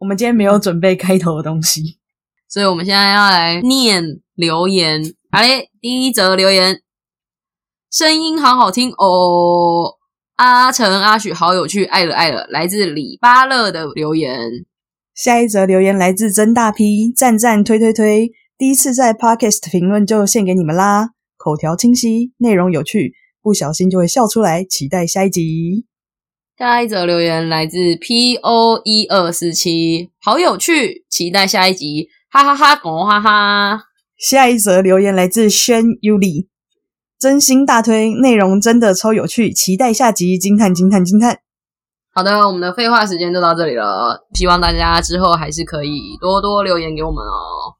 我们今天没有准备开头的东西，所以我们现在要来念留言。好嘞，第一则留言，声音好好听哦，阿成阿许好有趣，爱了爱了，来自李巴乐的留言。下一则留言来自曾大批赞赞推推推，第一次在 Podcast 评论就献给你们啦，口条清晰，内容有趣，不小心就会笑出来，期待下一集。下一则留言来自 P O 一二四七，好有趣，期待下一集，哈哈哈，狗哈哈。下一则留言来自轩 Yuli，真心大推，内容真的超有趣，期待下集，惊叹惊叹惊叹。好的，我们的废话时间就到这里了，希望大家之后还是可以多多留言给我们哦。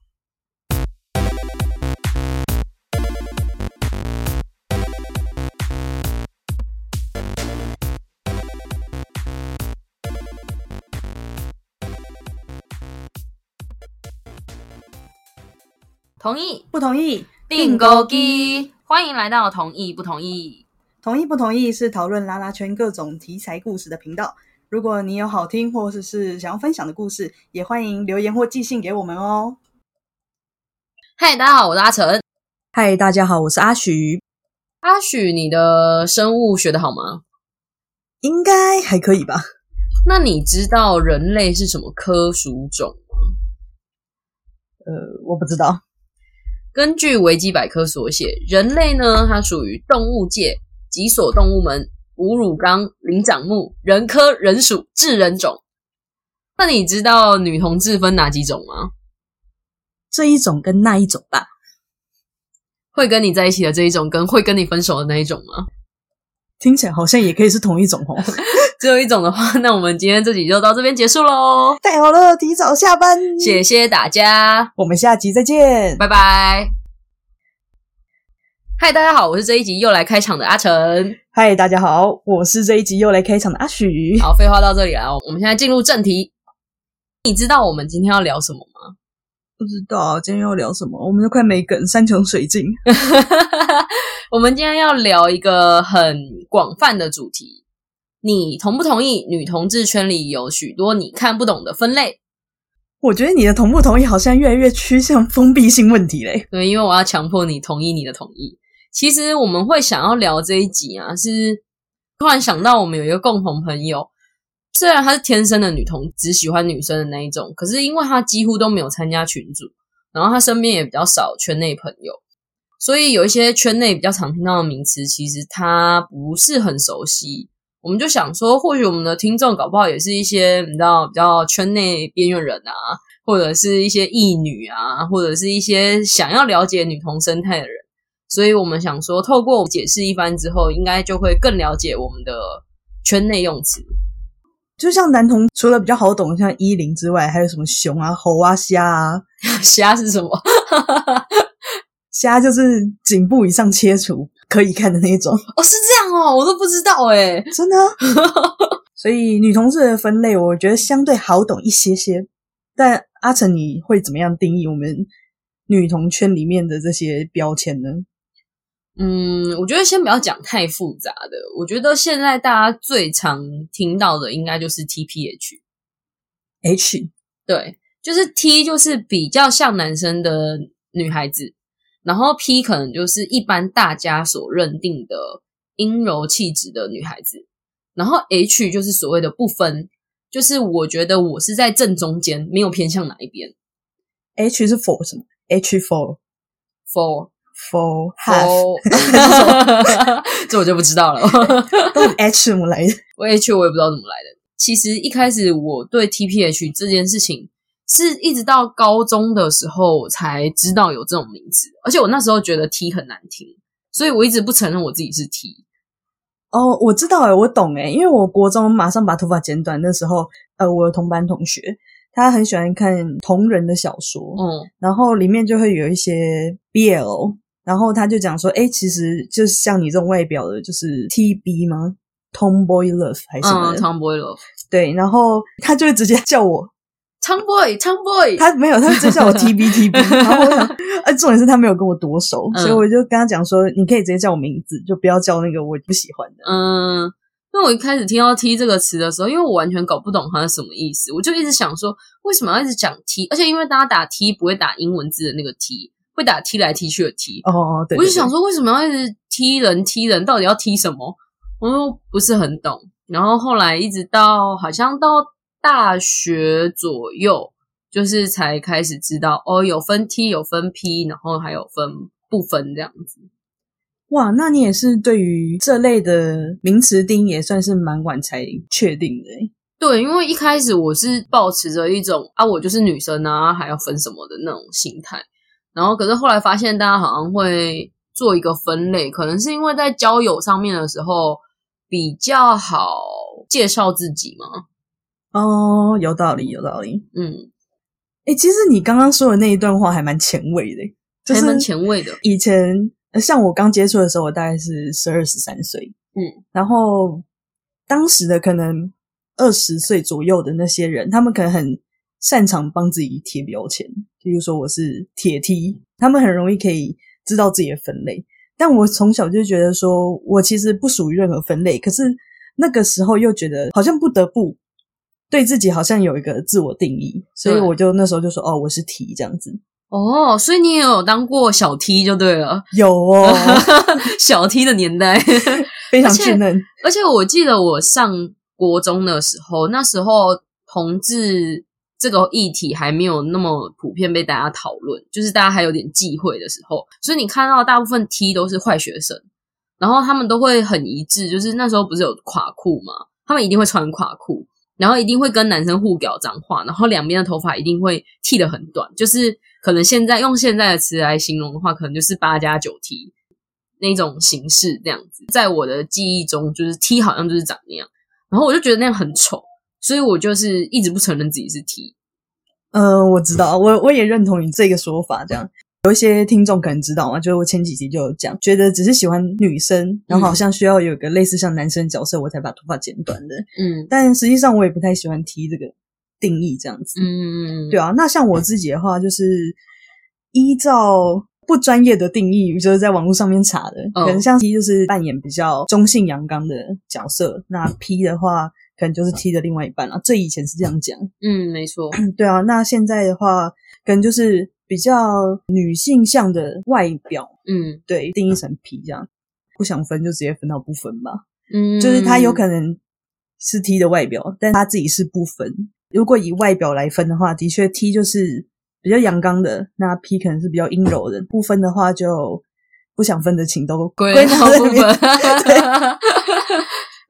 同意不同意？订购机，欢迎来到同意不同意。同意不同意是讨论拉拉圈各种题材故事的频道。如果你有好听或者是想要分享的故事，也欢迎留言或寄信给我们哦。嗨，大家好，我是阿成。嗨，大家好，我是阿许。阿许，你的生物学的好吗？应该还可以吧。那你知道人类是什么科属种吗？呃，我不知道。根据维基百科所写，人类呢，它属于动物界脊索动物门哺乳纲灵长目人科人属智人种。那你知道女同志分哪几种吗？这一种跟那一种吧。会跟你在一起的这一种，跟会跟你分手的那一种吗？听起来好像也可以是同一种哦。只有一种的话，那我们今天这集就到这边结束喽。太好了，提早下班，谢谢大家，我们下集再见，拜拜。嗨，大家好，我是这一集又来开场的阿成。嗨，大家好，我是这一集又来开场的阿许。好，废话到这里了，我们现在进入正题。你知道我们今天要聊什么吗？不知道，今天要聊什么？我们都快没梗，山穷水尽。我们今天要聊一个很广泛的主题。你同不同意女同志圈里有许多你看不懂的分类？我觉得你的同不同意好像越来越趋向封闭性问题嘞。对，因为我要强迫你同意你的同意。其实我们会想要聊这一集啊，是突然想到我们有一个共同朋友，虽然她是天生的女同，只喜欢女生的那一种，可是因为她几乎都没有参加群组，然后她身边也比较少圈内朋友，所以有一些圈内比较常听到的名词，其实他不是很熟悉。我们就想说，或许我们的听众搞不好也是一些你知道比较圈内边缘人啊，或者是一些异女啊，或者是一些想要了解女同生态的人。所以我们想说，透过解释一番之后，应该就会更了解我们的圈内用词。就像男同，除了比较好懂，像衣领之外，还有什么熊啊、猴啊、虾啊？虾是什么？虾就是颈部以上切除。可以看的那种哦，是这样哦，我都不知道哎，真的。所以女同志的分类，我觉得相对好懂一些些。但阿成，你会怎么样定义我们女同圈里面的这些标签呢？嗯，我觉得先不要讲太复杂的。我觉得现在大家最常听到的，应该就是 T P H H，对，就是 T，就是比较像男生的女孩子。然后 P 可能就是一般大家所认定的阴柔气质的女孩子，然后 H 就是所谓的不分，就是我觉得我是在正中间，没有偏向哪一边。H 是 for 什么？H for for for half，这我就不知道了。都 H 怎么来的？我 H 我也不知道怎么来的。其实一开始我对 TPH 这件事情。是一直到高中的时候才知道有这种名字，而且我那时候觉得 T 很难听，所以我一直不承认我自己是 T。哦，我知道哎，我懂哎，因为我国中马上把头发剪短的时候，呃，我的同班同学他很喜欢看同人的小说，嗯，然后里面就会有一些 BL，然后他就讲说，哎，其实就是像你这种外表的，就是 TB 吗？Tomboy Love 还是什么？Tomboy Love，对，然后他就会直接叫我。昌 boy，昌 boy，他没有，他直接叫我 T B T B。然后我想，哎，重点是他没有跟我多熟，所以我就跟他讲说，你可以直接叫我名字，就不要叫那个我不喜欢的。嗯，那我一开始听到 T 这个词的时候，因为我完全搞不懂它是什么意思，我就一直想说，为什么要一直讲 T？而且因为大家打 T 不会打英文字的那个 T，会打踢来踢去的 T。哦，对。我就想说，为什么要一直踢人踢人？到底要踢什么？我又不是很懂。然后后来一直到好像到大学左右，就是才开始知道哦，有分 T，有分 P，然后还有分不分这样子。哇，那你也是对于这类的名词定义也算是蛮晚才确定的。对，因为一开始我是保持着一种啊，我就是女生啊，还要分什么的那种心态。然后可是后来发现，大家好像会做一个分类，可能是因为在交友上面的时候比较好介绍自己嘛。哦，有道理，有道理。嗯，哎，其实你刚刚说的那一段话还蛮前卫的，还蛮前卫的。以前。像我刚接触的时候，我大概是十二十三岁，嗯，然后当时的可能二十岁左右的那些人，他们可能很擅长帮自己贴标签，比如说我是铁梯，他们很容易可以知道自己的分类。但我从小就觉得说我其实不属于任何分类，可是那个时候又觉得好像不得不对自己好像有一个自我定义，所以我就那时候就说哦，我是 T 这样子。哦，所以你也有当过小 T 就对了，有哦，小 T 的年代非常稚嫩。而且我记得我上国中的时候，那时候同志这个议题还没有那么普遍被大家讨论，就是大家还有点忌讳的时候，所以你看到大部分 T 都是坏学生，然后他们都会很一致，就是那时候不是有垮裤嘛？他们一定会穿垮裤，然后一定会跟男生互表脏话，然后两边的头发一定会剃得很短，就是。可能现在用现在的词来形容的话，可能就是八加九 T 那种形式这样子。在我的记忆中，就是 T 好像就是长那样，然后我就觉得那样很丑，所以我就是一直不承认自己是 T。呃，我知道，我我也认同你这个说法。这样有一些听众可能知道嘛，就是我前几集就有讲，觉得只是喜欢女生，然后好像需要有一个类似像男生角色，我才把头发剪短的。嗯，但实际上我也不太喜欢 T 这个。定义这样子，嗯嗯，对啊。那像我自己的话，就是依照不专业的定义，就是在网络上面查的，可能像 T 就是扮演比较中性阳刚的角色，那 P 的话可能就是 T 的另外一半了。这以前是这样讲，嗯，没错，对啊。那现在的话，可能就是比较女性向的外表，嗯，对，定义成 P 这样，不想分就直接分到不分吧，嗯，就是他有可能是 T 的外表，但他自己是不分。如果以外表来分的话，的确 T 就是比较阳刚的，那 P 可能是比较阴柔的。不分的话，就不想分的，请都归归到不分。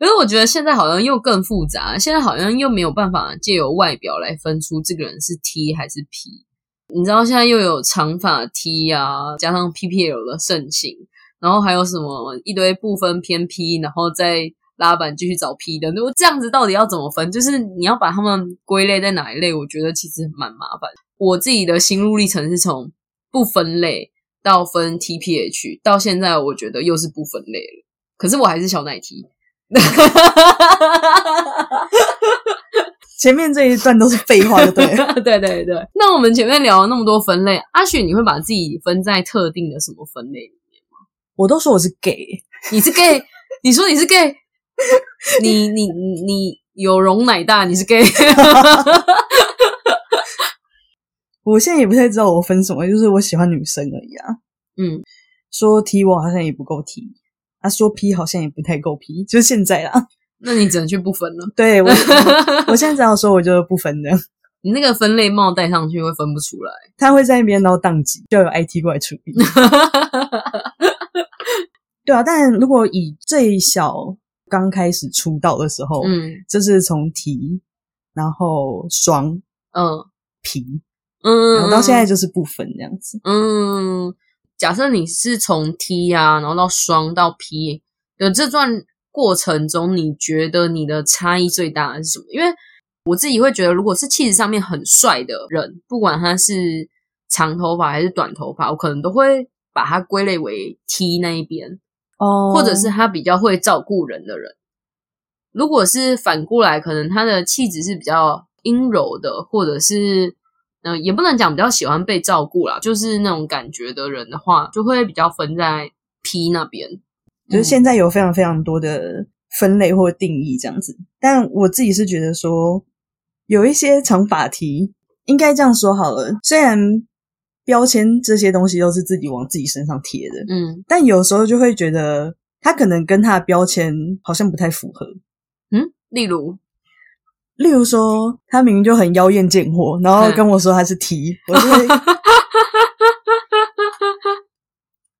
可是我觉得现在好像又更复杂，现在好像又没有办法借由外表来分出这个人是 T 还是 P。你知道现在又有长发 T 啊，加上 PPL 的盛行，然后还有什么一堆不分偏 P，然后再。拉板继续找 P 的，如果这样子到底要怎么分？就是你要把他们归类在哪一类？我觉得其实蛮麻烦。我自己的心路历程是从不分类到分 TPH，到现在我觉得又是不分类了。可是我还是小奶 T。前面这一段都是废话，对对对对。那我们前面聊了那么多分类，阿雪，你会把自己分在特定的什么分类里面吗？我都说我是 gay，你是 gay，你说你是 gay。你你你有容乃大，你是 gay。我现在也不太知道我分什么，就是我喜欢女生而已啊。嗯，说 T 我好像也不够 T，啊说 P 好像也不太够 P，就是现在啦。那你只能去不分了。对 我，我现在只要说我就不分的。你那个分类帽戴上去会分不出来，他会在那边然后宕机，就有 IT 过来处理。对啊，但如果以最小。刚开始出道的时候，嗯，就是从 T，然后双，嗯皮嗯，然后到现在就是不分这样子。嗯，假设你是从 T 啊，然后到双到 P 的这段过程中，你觉得你的差异最大的是什么？因为我自己会觉得，如果是气质上面很帅的人，不管他是长头发还是短头发，我可能都会把他归类为 T 那一边。哦，或者是他比较会照顾人的人，如果是反过来，可能他的气质是比较阴柔的，或者是嗯，也不能讲比较喜欢被照顾啦，就是那种感觉的人的话，就会比较分在 P 那边。就是现在有非常非常多的分类或定义这样子。但我自己是觉得说，有一些长法题应该这样说好了。虽然标签这些东西都是自己往自己身上贴的，嗯，但有时候就会觉得他可能跟他的标签好像不太符合。嗯，例如。例如说，他明明就很妖艳贱货，然后跟我说他是 T，我就会，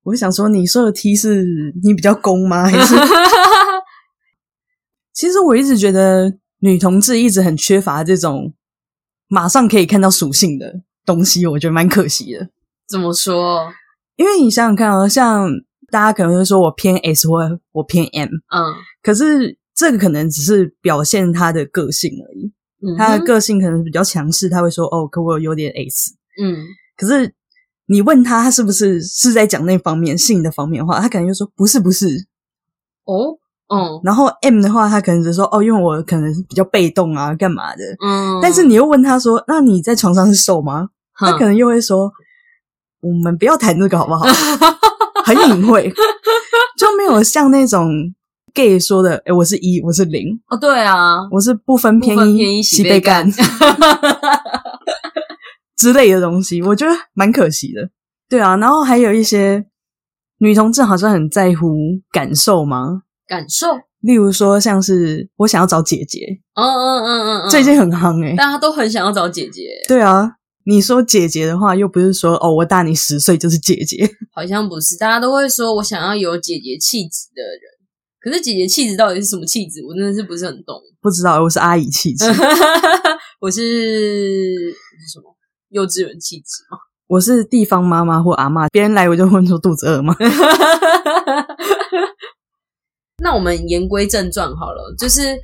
我想说，你说的 T 是你比较攻吗？还是？其实我一直觉得女同志一直很缺乏这种马上可以看到属性的东西，我觉得蛮可惜的。怎么说？因为你想想看哦，像大家可能会说我偏 S 或我偏 M，嗯，可是。这个可能只是表现他的个性而已，他的个性可能比较强势，他会说：“哦，可我有点 S。”嗯，可是你问他，他是不是是在讲那方面性的方面的话，他可能就说：“不是，不是。”哦，嗯。然后 M 的话，他可能就说：“哦，因为我可能比较被动啊，干嘛的？”嗯。但是你又问他说：“那你在床上是瘦吗？”他可能又会说：“我们不要谈这个好不好？” 很隐晦，就没有像那种。gay 说的，哎，我是一，我是零，哦，对啊，我是不分偏一，喜被干之类的东西，我觉得蛮可惜的。对啊，然后还有一些女同志好像很在乎感受吗？感受，例如说像是我想要找姐姐，嗯嗯嗯嗯，最近很夯哎，大家都很想要找姐姐。对啊，你说姐姐的话，又不是说哦，我大你十岁就是姐姐，好像不是，大家都会说我想要有姐姐气质的人。可是姐姐气质到底是什么气质？我真的是不是很懂。不知道，我是阿姨气质。我是是什么幼稚园气质吗？我是地方妈妈或阿妈，别人来我就问说肚子饿吗？那我们言归正传好了，就是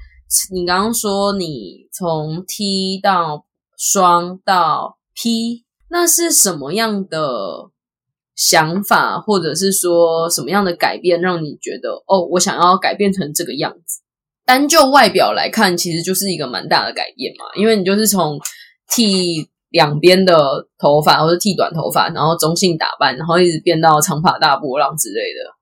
你刚刚说你从 T 到双到 P，那是什么样的？想法，或者是说什么样的改变，让你觉得哦，我想要改变成这个样子？单就外表来看，其实就是一个蛮大的改变嘛，因为你就是从剃两边的头发，或者剃短头发，然后中性打扮，然后一直变到长发大波浪之类的。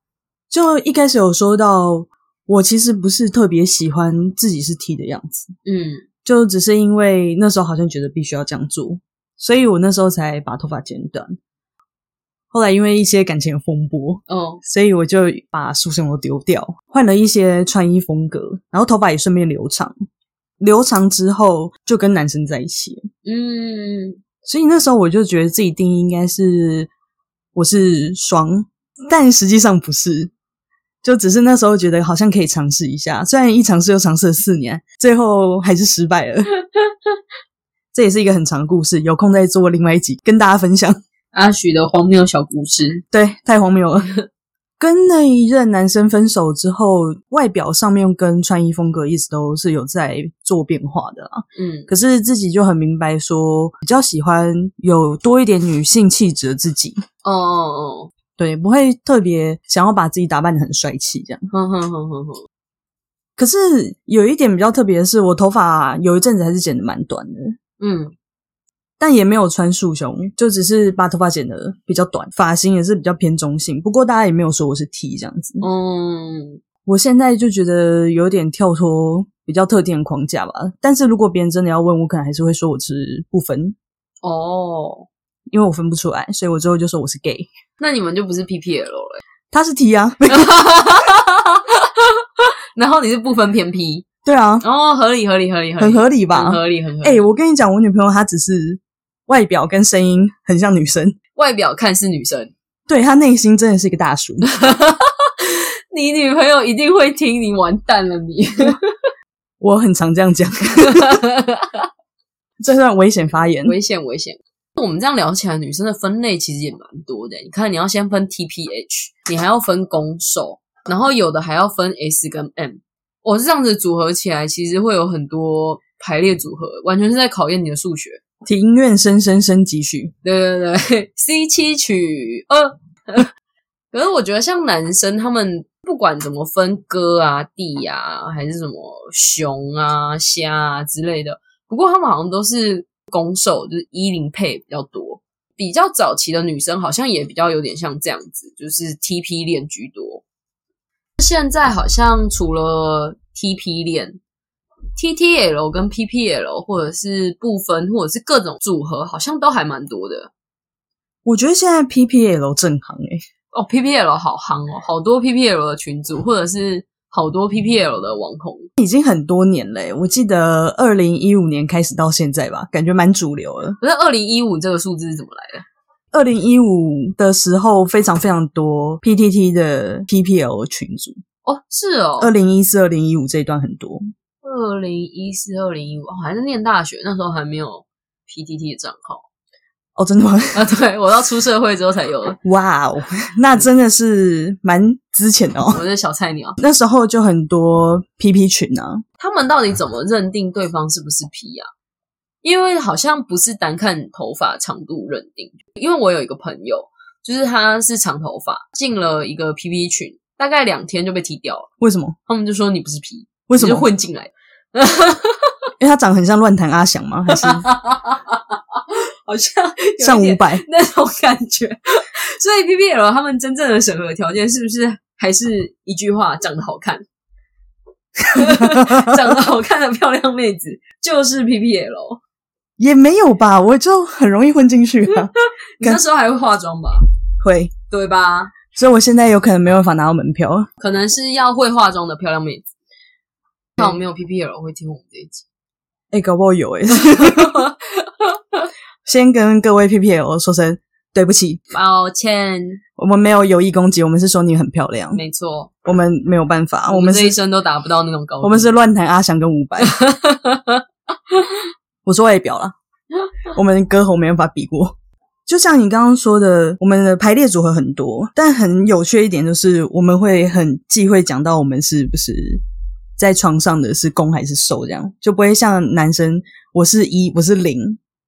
就一开始有说到，我其实不是特别喜欢自己是剃的样子，嗯，就只是因为那时候好像觉得必须要这样做，所以我那时候才把头发剪短。后来因为一些感情风波，哦，所以我就把梳线都丢掉，换了一些穿衣风格，然后头发也顺便留长。留长之后就跟男生在一起，嗯，所以那时候我就觉得自己定义应该是我是双，但实际上不是，就只是那时候觉得好像可以尝试一下，虽然一尝试又尝试了四年，最后还是失败了。这也是一个很长的故事，有空再做另外一集跟大家分享。阿许的荒谬小故事，对，太荒谬了。跟那一任男生分手之后，外表上面跟穿衣风格一直都是有在做变化的啦。嗯，可是自己就很明白，说比较喜欢有多一点女性气质的自己。哦哦哦，对，不会特别想要把自己打扮的很帅气这样。哼哼哼哼哼。可是有一点比较特别的是，我头发有一阵子还是剪的蛮短的。嗯。但也没有穿束胸，就只是把头发剪得比较短，发型也是比较偏中性。不过大家也没有说我是 T 这样子。嗯，我现在就觉得有点跳脱比较特定的框架吧。但是如果别人真的要问我，可能还是会说我是不分。哦，因为我分不出来，所以我最后就说我是 gay。那你们就不是 PPL 了？他是 T 啊。然后你是不分偏 P？对啊。哦，合理合理合理，很合理吧？很合理很合理。哎，我跟你讲，我女朋友她只是。外表跟声音很像女生，外表看是女生，对她内心真的是一个大叔。你女朋友一定会听你完蛋了，你。我很常这样讲，这算危险发言，危险危险。我们这样聊起来，女生的分类其实也蛮多的。你看，你要先分 T P H，你还要分攻受，然后有的还要分 S 跟 M。我是这样子组合起来，其实会有很多排列组合，完全是在考验你的数学。庭院深深深几许？对对对，C 七曲二。可是我觉得像男生他们不管怎么分哥啊弟啊，还是什么熊啊虾啊之类的，不过他们好像都是攻受，就是一零配比较多。比较早期的女生好像也比较有点像这样子，就是 TP 恋居多。现在好像除了 TP 恋、TTL 跟 PPL，或者是部分，或者是各种组合，好像都还蛮多的。我觉得现在 PPL 正行诶，哦，PPL 好夯哦，好多 PPL 的群组，或者是好多 PPL 的网红，已经很多年嘞。我记得二零一五年开始到现在吧，感觉蛮主流了。可是二零一五这个数字是怎么来的？二零一五的时候，非常非常多 PTT 的 PPL 群组哦，是哦。二零一四、二零一五这一段很多。二零一四、二零一五，还是念大学那时候还没有 PTT 的账号哦，真的吗？啊，对我到出社会之后才有。哇哦，那真的是蛮之前哦。我是小菜鸟，那时候就很多 PP 群啊。他们到底怎么认定对方是不是 P 啊？因为好像不是单看头发长度认定，因为我有一个朋友，就是他是长头发，进了一个 P P 群，大概两天就被踢掉了。为什么？他们就说你不是 P，为什么混进来？因为他长得很像乱弹阿翔吗？还是 好像像五百那种感觉？所以 P P L 他们真正的审核条件是不是还是一句话，长得好看？长得好看的漂亮妹子就是 P P L。也没有吧，我就很容易混进去啊。你那时候还会化妆吧？会，对吧？所以我现在有可能没办法拿到门票，可能是要会化妆的漂亮妹子。那我没有 PPL 会听我们这一集，哎，搞不好有哎。先跟各位 PPL 说声对不起，抱歉，我们没有有意攻击，我们是说你很漂亮，没错，我们没有办法，我们这一生都达不到那种高度，我们是乱弹阿翔跟伍佰。我说外表了，我们歌喉没办法比过。就像你刚刚说的，我们的排列组合很多，但很有趣一点就是，我们会很忌讳讲到我们是不是在床上的是攻还是受，这样就不会像男生我是一我是零，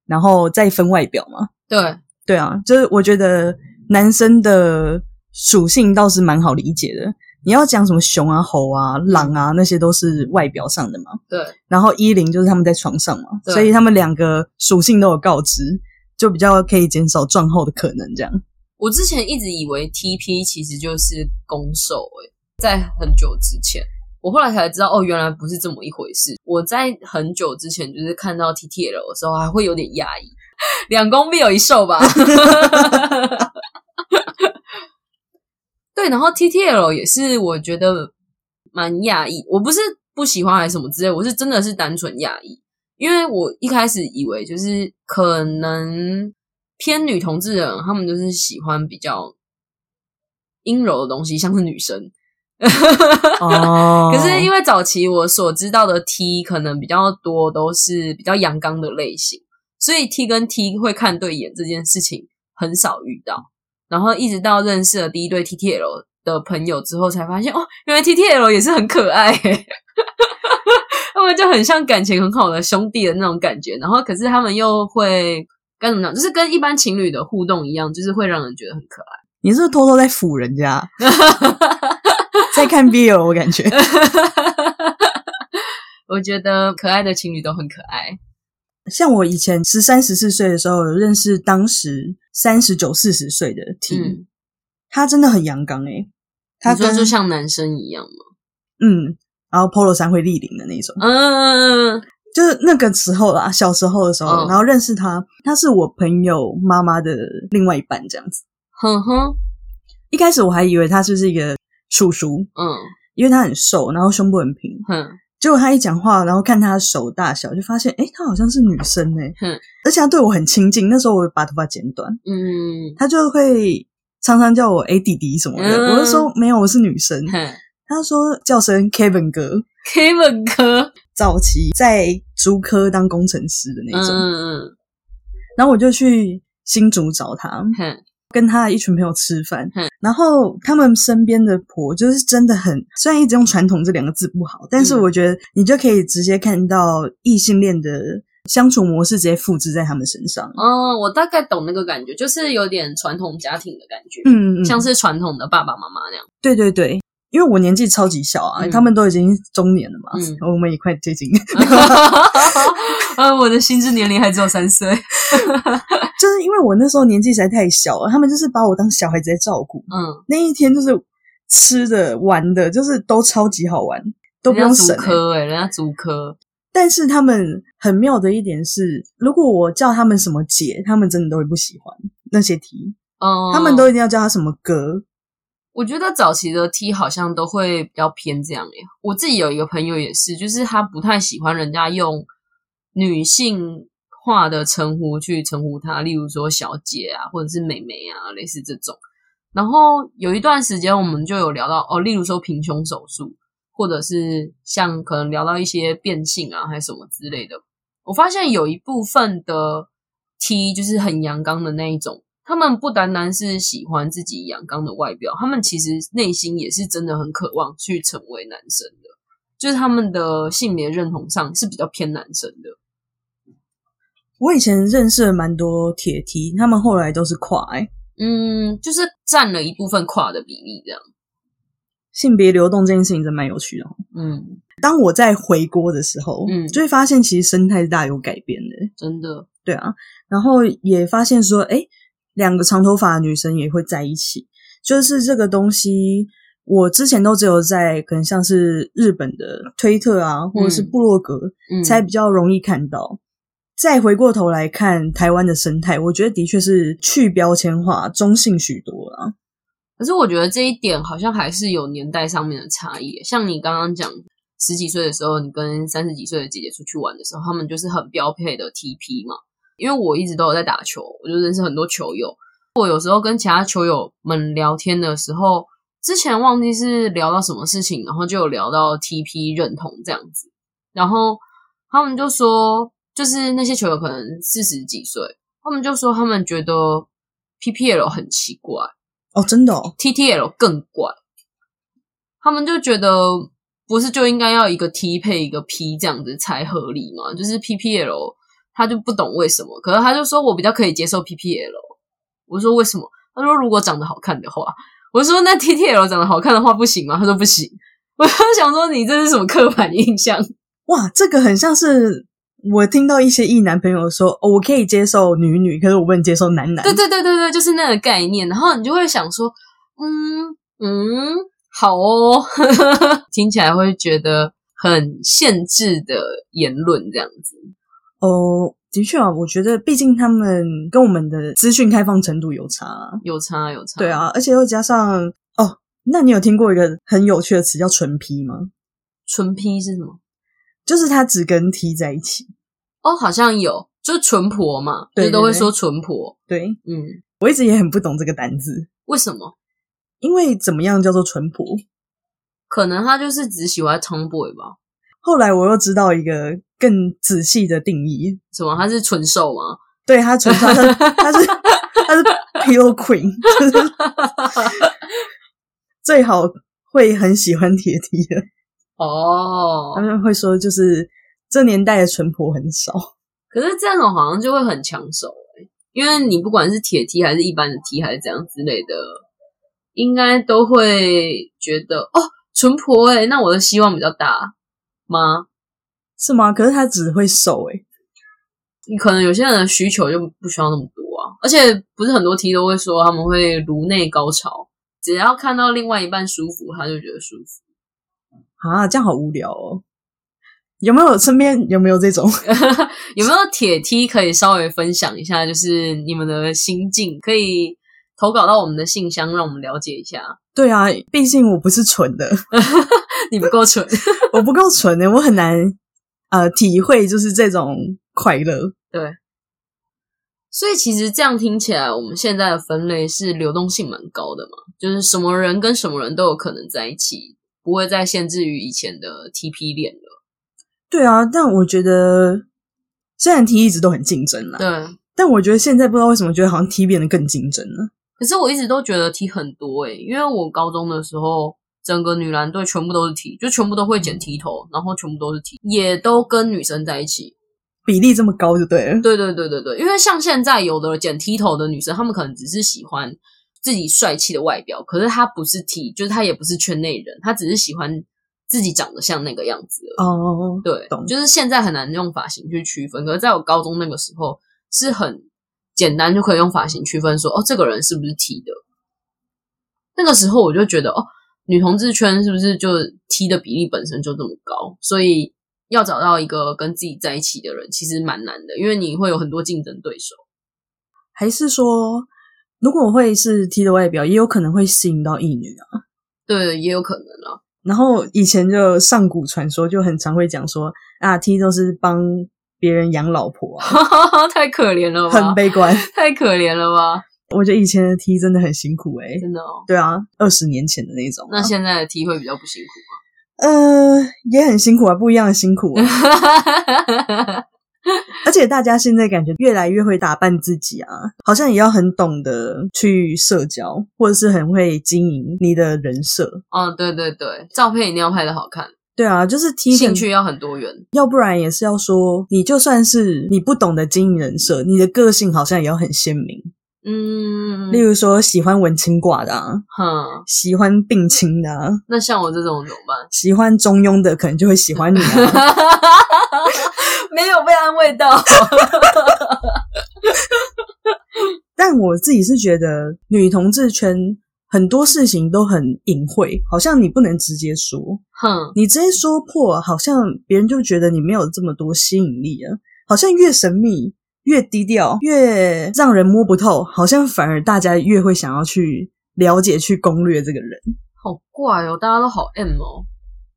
然后再分外表嘛。对对啊，就是我觉得男生的属性倒是蛮好理解的。你要讲什么熊啊、猴啊、狼啊，那些都是外表上的嘛。对。然后一零就是他们在床上嘛，所以他们两个属性都有告知，就比较可以减少撞后的可能。这样。我之前一直以为 TP 其实就是攻受，诶，在很久之前，我后来才知道，哦，原来不是这么一回事。我在很久之前就是看到 TTL 的时候，还会有点压抑，两公必有一瘦吧。对，然后 T T L 也是我觉得蛮讶异，我不是不喜欢还是什么之类，我是真的是单纯讶异，因为我一开始以为就是可能偏女同志的人，他们就是喜欢比较阴柔的东西，像是女生。哦，可是因为早期我所知道的 T 可能比较多都是比较阳刚的类型，所以 T 跟 T 会看对眼这件事情很少遇到。然后一直到认识了第一对 T T L 的朋友之后，才发现哦，原来 T T L 也是很可爱，他们就很像感情很好的兄弟的那种感觉。然后可是他们又会该怎么讲，就是跟一般情侣的互动一样，就是会让人觉得很可爱。你是偷偷在抚人家，在看 B L，我感觉。我觉得可爱的情侣都很可爱。像我以前十三十四岁的时候，认识当时三十九四十岁的 T，他真的很阳刚诶，他说就像男生一样吗？嗯，然后 Polo 衫会立领的那种，嗯，就是那个时候啦，小时候的时候，然后认识他，他是我朋友妈妈的另外一半这样子，哼哼，一开始我还以为他是不是一个叔叔，嗯，因为他很瘦，然后胸部很平，哼。结果他一讲话，然后看他的手大小，就发现，哎，他好像是女生哎，而且他对我很亲近。那时候我把头发剪短，嗯，他就会常常叫我哎弟弟什么的。我就说没有，我是女生。他说叫声 Kevin 哥，Kevin 哥，早期在竹科当工程师的那种。嗯嗯，然后我就去新竹找他。跟他一群朋友吃饭，然后他们身边的婆就是真的很，虽然一直用传统这两个字不好，但是我觉得你就可以直接看到异性恋的相处模式直接复制在他们身上。嗯，我大概懂那个感觉，就是有点传统家庭的感觉，嗯，像是传统的爸爸妈妈那样。对对对。因为我年纪超级小啊，他们都已经中年了嘛，我们也快接近。呃，我的心智年龄还只有三岁，就是因为我那时候年纪实在太小了，他们就是把我当小孩子在照顾。嗯，那一天就是吃的、玩的，就是都超级好玩，都不用省。科哎，人家足科。但是他们很妙的一点是，如果我叫他们什么姐，他们真的都会不喜欢那些题。哦，他们都一定要叫他什么哥。我觉得早期的 T 好像都会比较偏这样耶。我自己有一个朋友也是，就是他不太喜欢人家用女性化的称呼去称呼他，例如说小姐啊，或者是妹妹啊，类似这种。然后有一段时间，我们就有聊到哦，例如说平胸手术，或者是像可能聊到一些变性啊，还是什么之类的。我发现有一部分的 T 就是很阳刚的那一种。他们不单单是喜欢自己阳刚的外表，他们其实内心也是真的很渴望去成为男生的，就是他们的性别认同上是比较偏男生的。我以前认识了蛮多铁梯，他们后来都是跨，嗯，就是占了一部分跨的比例，这样。性别流动这件事情真蛮有趣的，嗯。当我在回国的时候，嗯，就会发现其实生态是大有改变的，真的。对啊，然后也发现说，哎。两个长头发的女生也会在一起，就是这个东西，我之前都只有在可能像是日本的推特啊，或者是部落格，才比较容易看到。再回过头来看台湾的生态，我觉得的确是去标签化、中性许多了。可是我觉得这一点好像还是有年代上面的差异。像你刚刚讲十几岁的时候，你跟三十几岁的姐姐出去玩的时候，他们就是很标配的 TP 嘛。因为我一直都有在打球，我就认识很多球友。我有时候跟其他球友们聊天的时候，之前忘记是聊到什么事情，然后就有聊到 TP 认同这样子。然后他们就说，就是那些球友可能四十几岁，他们就说他们觉得 PPL 很奇怪哦，真的哦，TTL 更怪。他们就觉得不是就应该要一个 T 配一个 P 这样子才合理吗？就是 PPL。他就不懂为什么，可是他就说我比较可以接受 PPL。我说为什么？他说如果长得好看的话。我说那 TTL 长得好看的话不行吗？他说不行。我就想说你这是什么刻板印象？哇，这个很像是我听到一些异男朋友说，我可以接受女女，可是我不能接受男男。对对对对对，就是那个概念。然后你就会想说，嗯嗯，好哦，听起来会觉得很限制的言论这样子。哦，的确啊，我觉得毕竟他们跟我们的资讯开放程度有差，有差有差。对啊，而且又加上哦，那你有听过一个很有趣的词叫“纯 P” 吗？纯 P 是什么？就是他只跟 T 在一起。哦，好像有，就是纯婆嘛，对，都会说纯婆。对，嗯，我一直也很不懂这个单字，为什么？因为怎么样叫做纯婆？可能他就是只喜欢 Tomboy 吧。后来我又知道一个更仔细的定义，什么？他是纯瘦吗？对，他纯瘦，他是 他是他是 pillow queen，最好会很喜欢铁梯的哦。他们会说，就是这年代的淳朴很少，可是这种好像就会很抢手因为你不管是铁梯还是一般的梯还是怎样之类的，应该都会觉得哦，淳朴哎，那我的希望比较大。吗？是吗？可是他只会瘦诶。你可能有些人的需求就不需要那么多啊，而且不是很多 T 都会说他们会颅内高潮，只要看到另外一半舒服，他就觉得舒服啊，这样好无聊哦。有没有身边有没有这种？有没有铁梯可以稍微分享一下？就是你们的心境，可以投稿到我们的信箱，让我们了解一下。对啊，毕竟我不是蠢的。你不够蠢，我不够蠢呢，我很难呃体会就是这种快乐。对，所以其实这样听起来，我们现在的分类是流动性蛮高的嘛，就是什么人跟什么人都有可能在一起，不会再限制于以前的 TP 恋了。对啊，但我觉得虽然 T 一直都很竞争啦，对，但我觉得现在不知道为什么觉得好像 T 变得更竞争了。可是我一直都觉得 T 很多诶，因为我高中的时候。整个女篮队全部都是 T，就全部都会剪 T 头，然后全部都是 T，也都跟女生在一起，比例这么高就对了。对对对对对，因为像现在有的剪 T 头的女生，她们可能只是喜欢自己帅气的外表，可是她不是 T，就是她也不是圈内人，她只是喜欢自己长得像那个样子。哦，对，就是现在很难用发型去区分，可是在我高中那个时候是很简单就可以用发型区分，说哦，这个人是不是 T 的。那个时候我就觉得哦。女同志圈是不是就 T 的比例本身就这么高？所以要找到一个跟自己在一起的人，其实蛮难的，因为你会有很多竞争对手。还是说，如果会是 T 的外表，也有可能会吸引到异女啊？对，也有可能啊。然后以前就上古传说就很常会讲说啊，T 都是帮别人养老婆，太可怜了，很悲观，太可怜了吧？我觉得以前的 T 真的很辛苦哎，真的哦。对啊，二十年前的那种。那现在的 T 会比较不辛苦吗？呃，也很辛苦啊，不一样的辛苦。而且大家现在感觉越来越会打扮自己啊，好像也要很懂得去社交，或者是很会经营你的人设。哦，对对对，照片一定要拍的好看。对啊，就是 T 兴趣要很多元，要不然也是要说，你就算是你不懂得经营人设，你的个性好像也要很鲜明。嗯，例如说喜欢文青挂的，哼，喜欢病青的，那像我这种怎么办？喜欢中庸的，可能就会喜欢你啊。没有被安慰到，但我自己是觉得女同志圈很多事情都很隐晦，好像你不能直接说，哼，你直接说破，好像别人就觉得你没有这么多吸引力啊，好像越神秘。越低调，越让人摸不透，好像反而大家越会想要去了解、去攻略这个人。好怪哦，大家都好 M 哦。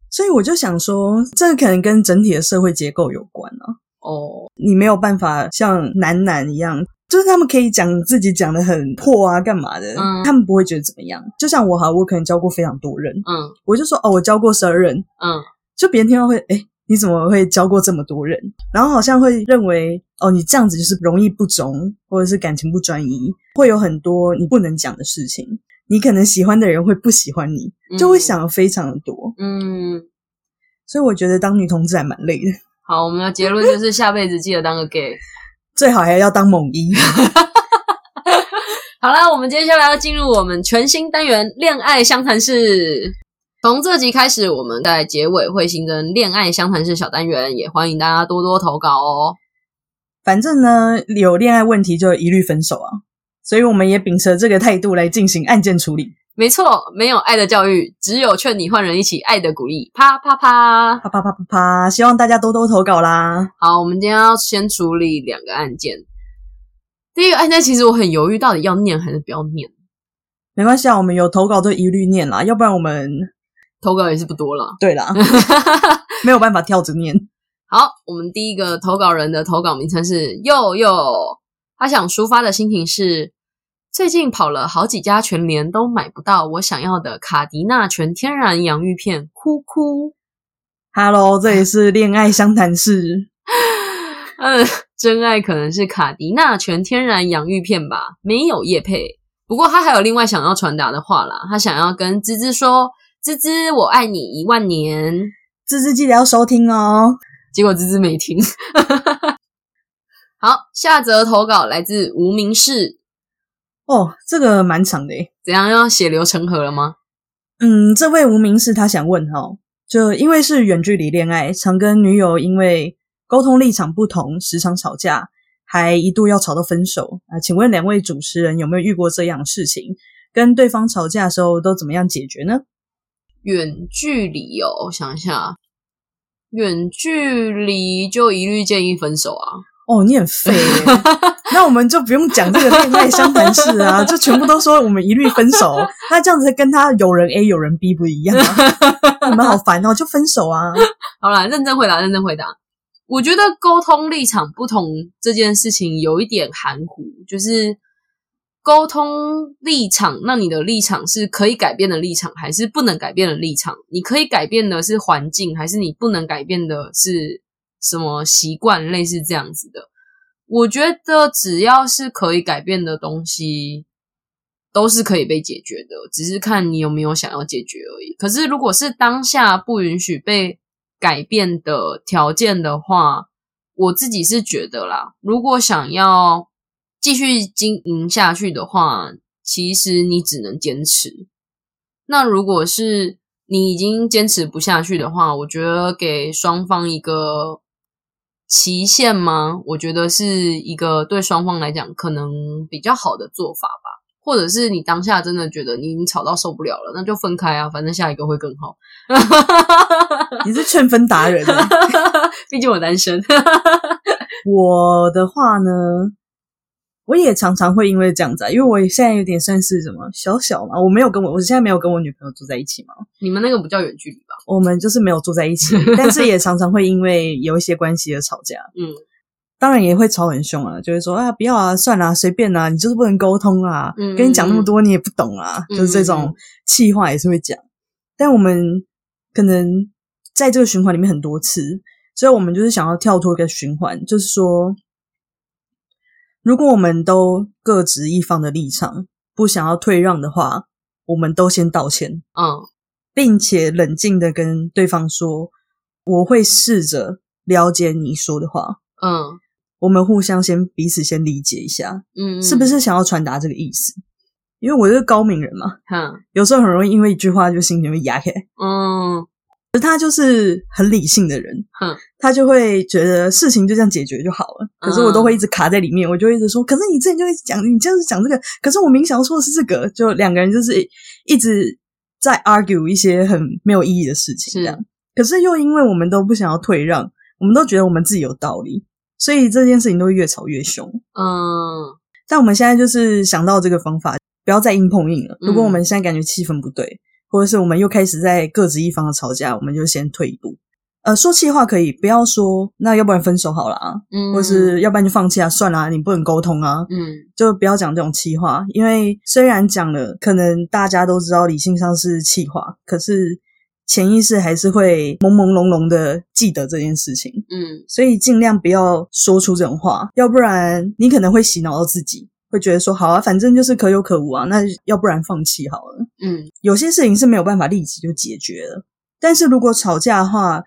所以我就想说，这可能跟整体的社会结构有关啊。哦，你没有办法像男男一样，就是他们可以讲自己讲的很破啊，干嘛的？嗯，他们不会觉得怎么样。就像我哈，我可能教过非常多人，嗯，我就说哦，我教过十二人，嗯，就别人听到会哎。你怎么会教过这么多人？然后好像会认为哦，你这样子就是容易不忠，或者是感情不专一，会有很多你不能讲的事情。你可能喜欢的人会不喜欢你，就会想的非常的多。嗯，所以我觉得当女同志还蛮累的。好，我们的结论就是下辈子记得当个 gay，最好还要当猛一。好了，我们接下来要进入我们全新单元——恋爱相谈室。从这集开始，我们在结尾会新增恋爱相谈式小单元，也欢迎大家多多投稿哦。反正呢，有恋爱问题就一律分手啊，所以我们也秉持这个态度来进行案件处理。没错，没有爱的教育，只有劝你换人一起爱的鼓励。啪啪啪，啪啪啪啪啪，希望大家多多投稿啦。好，我们今天要先处理两个案件。第一个案件，其实我很犹豫，到底要念还是不要念。没关系啊，我们有投稿就一律念啦，要不然我们投稿也是不多了，对啦，没有办法跳着念。好，我们第一个投稿人的投稿名称是佑佑，他想抒发的心情是：最近跑了好几家全联都买不到我想要的卡迪娜全天然洋芋片，哭哭。Hello，这里是恋爱相谈室。嗯，真爱可能是卡迪娜全天然洋芋片吧，没有叶配。不过他还有另外想要传达的话啦，他想要跟芝芝说。滋滋，我爱你一万年。芝芝，记得要收听哦。结果芝芝没听。好，下则投稿来自无名氏。哦，这个蛮长的诶。怎样要血流成河了吗？嗯，这位无名氏他想问哈，就因为是远距离恋爱，常跟女友因为沟通立场不同，时常吵架，还一度要吵到分手啊。请问两位主持人有没有遇过这样的事情？跟对方吵架的时候都怎么样解决呢？远距离哦，我想一下，远距离就一律建议分手啊！哦，你很废，那我们就不用讲这个恋爱相谈事啊，就全部都说我们一律分手。那这样子跟他有人 A 有人 B 不一样，你们好烦哦，就分手啊！好啦，认真回答，认真回答。我觉得沟通立场不同这件事情有一点含糊，就是。沟通立场，那你的立场是可以改变的立场，还是不能改变的立场？你可以改变的是环境，还是你不能改变的是什么习惯？类似这样子的，我觉得只要是可以改变的东西，都是可以被解决的，只是看你有没有想要解决而已。可是，如果是当下不允许被改变的条件的话，我自己是觉得啦，如果想要。继续经营下去的话，其实你只能坚持。那如果是你已经坚持不下去的话，我觉得给双方一个期限吗？我觉得是一个对双方来讲可能比较好的做法吧。或者是你当下真的觉得你已经吵到受不了了，那就分开啊，反正下一个会更好。你是劝分达人，毕竟我单身。我的话呢，我也常常会因为这样子，啊，因为我现在有点算是什么小小嘛，我没有跟我，我现在没有跟我女朋友住在一起嘛。你们那个不叫远距离吧？我们就是没有住在一起，但是也常常会因为有一些关系而吵架。嗯。当然也会吵很凶啊，就会说啊，不要啊，算了，随便啊，你就是不能沟通啊，嗯跟你讲那么多你也不懂啊，就是这种气话也是会讲。但我们可能在这个循环里面很多次，所以我们就是想要跳脱一个循环，就是说，如果我们都各执一方的立场，不想要退让的话，我们都先道歉，嗯，并且冷静的跟对方说，我会试着了解你说的话，嗯。我们互相先彼此先理解一下，嗯，是不是想要传达这个意思？因为我是高明人嘛，哈，有时候很容易因为一句话就心情会压开，嗯，而他就是很理性的人，嗯，他就会觉得事情就这样解决就好了。可是我都会一直卡在里面，我就一直说，可是你之前就一直讲，你就是讲这个，可是我明想要说的是这个，就两个人就是一直在 argue 一些很没有意义的事情，这样。可是又因为我们都不想要退让，我们都觉得我们自己有道理。所以这件事情都会越吵越凶。嗯，但我们现在就是想到这个方法，不要再硬碰硬了。如果我们现在感觉气氛不对，或者是我们又开始在各执一方的吵架，我们就先退一步。呃，说气话可以，不要说那要不然分手好了啊，嗯，或是要不然就放弃啊，算了，你不能沟通啊，嗯，就不要讲这种气话。因为虽然讲了，可能大家都知道理性上是气话，可是。潜意识还是会朦朦胧胧的记得这件事情，嗯，所以尽量不要说出这种话，要不然你可能会洗脑到自己，会觉得说好啊，反正就是可有可无啊，那要不然放弃好了，嗯，有些事情是没有办法立即就解决了，但是如果吵架的话，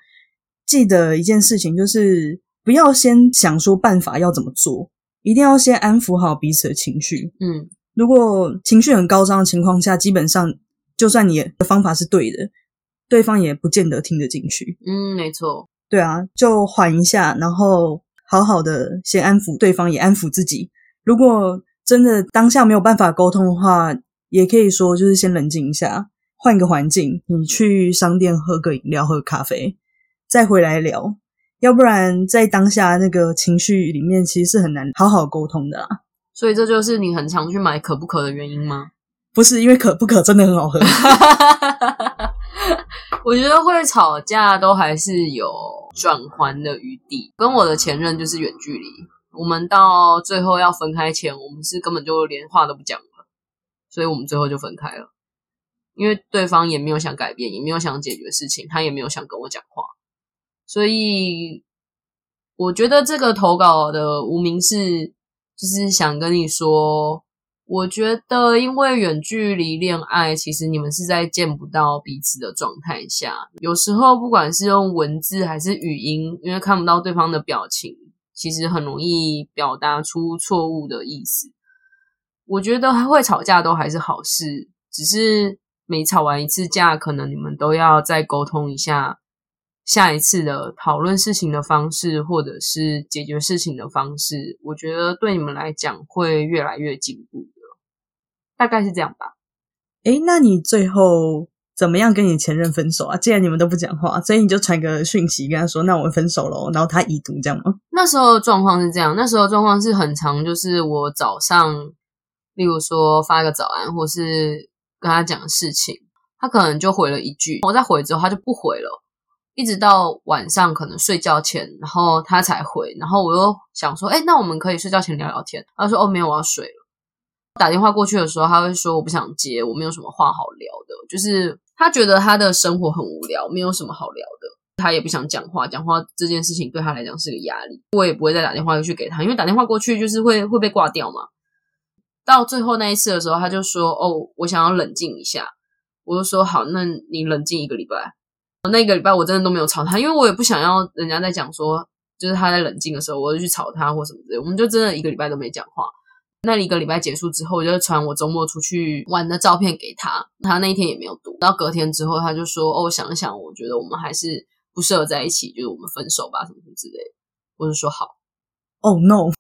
记得一件事情就是不要先想说办法要怎么做，一定要先安抚好彼此的情绪，嗯，如果情绪很高涨的情况下，基本上就算你的方法是对的。对方也不见得听得进去。嗯，没错。对啊，就缓一下，然后好好的先安抚对方，也安抚自己。如果真的当下没有办法沟通的话，也可以说就是先冷静一下，换个环境，你去商店喝个饮料、喝咖啡，再回来聊。要不然在当下那个情绪里面，其实是很难好好沟通的啦。所以这就是你很常去买可不可的原因吗？不是，因为可不可真的很好喝。我觉得会吵架都还是有转圜的余地。跟我的前任就是远距离，我们到最后要分开前，我们是根本就连话都不讲了，所以我们最后就分开了。因为对方也没有想改变，也没有想解决事情，他也没有想跟我讲话，所以我觉得这个投稿的无名是就是想跟你说。我觉得，因为远距离恋爱，其实你们是在见不到彼此的状态下，有时候不管是用文字还是语音，因为看不到对方的表情，其实很容易表达出错误的意思。我觉得会吵架都还是好事，只是每吵完一次架，可能你们都要再沟通一下。下一次的讨论事情的方式，或者是解决事情的方式，我觉得对你们来讲会越来越进步的，大概是这样吧。诶，那你最后怎么样跟你前任分手啊？既然你们都不讲话，所以你就传个讯息跟他说：“那我们分手喽。”然后他已读这样吗？那时候状况是这样，那时候状况是很长，就是我早上，例如说发个早安，或是跟他讲事情，他可能就回了一句，我再回之后他就不回了。一直到晚上可能睡觉前，然后他才回，然后我又想说，哎，那我们可以睡觉前聊聊天。他说，哦，没有，我要睡了。打电话过去的时候，他会说我不想接，我没有什么话好聊的，就是他觉得他的生活很无聊，没有什么好聊的，他也不想讲话，讲话这件事情对他来讲是个压力。我也不会再打电话去给他，因为打电话过去就是会会被挂掉嘛。到最后那一次的时候，他就说，哦，我想要冷静一下。我就说好，那你冷静一个礼拜。那个礼拜我真的都没有吵他，因为我也不想要人家在讲说，就是他在冷静的时候，我就去吵他或什么之类。我们就真的一个礼拜都没讲话。那一个礼拜结束之后，我就传我周末出去玩的照片给他，他那一天也没有读。到隔天之后，他就说：“哦，想一想，我觉得我们还是不适合在一起，就是我们分手吧，什么什么之类。”我就说好。Oh no！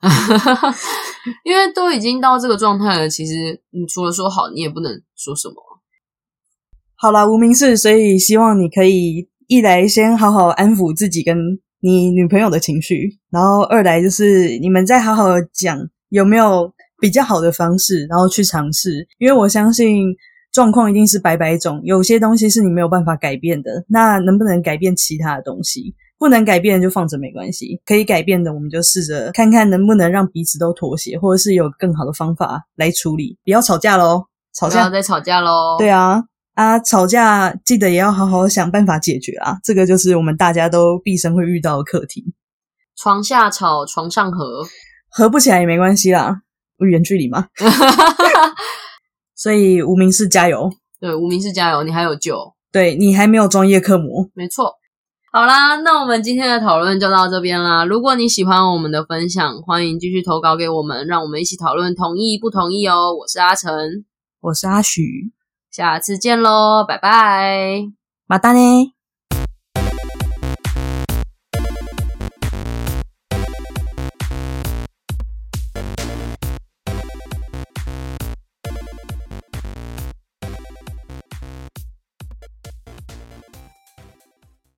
因为都已经到这个状态了，其实你除了说好，你也不能说什么。好啦，无名氏，所以希望你可以一来先好好安抚自己跟你女朋友的情绪，然后二来就是你们再好好讲有没有比较好的方式，然后去尝试。因为我相信状况一定是百百种，有些东西是你没有办法改变的，那能不能改变其他的东西？不能改变就放着没关系，可以改变的我们就试着看看能不能让彼此都妥协，或者是有更好的方法来处理。不要吵架喽，吵架再吵架喽。对啊，啊，吵架记得也要好好想办法解决啊。这个就是我们大家都毕生会遇到的课题。床下吵，床上和，合不起来也没关系啦，远距离嘛。所以无名氏加油，对，无名氏加油，你还有救，对你还没有专业刻模，没错。好啦，那我们今天的讨论就到这边啦。如果你喜欢我们的分享，欢迎继续投稿给我们，让我们一起讨论同意不同意哦。我是阿成，我是阿许，下次见喽，拜拜，马达呢？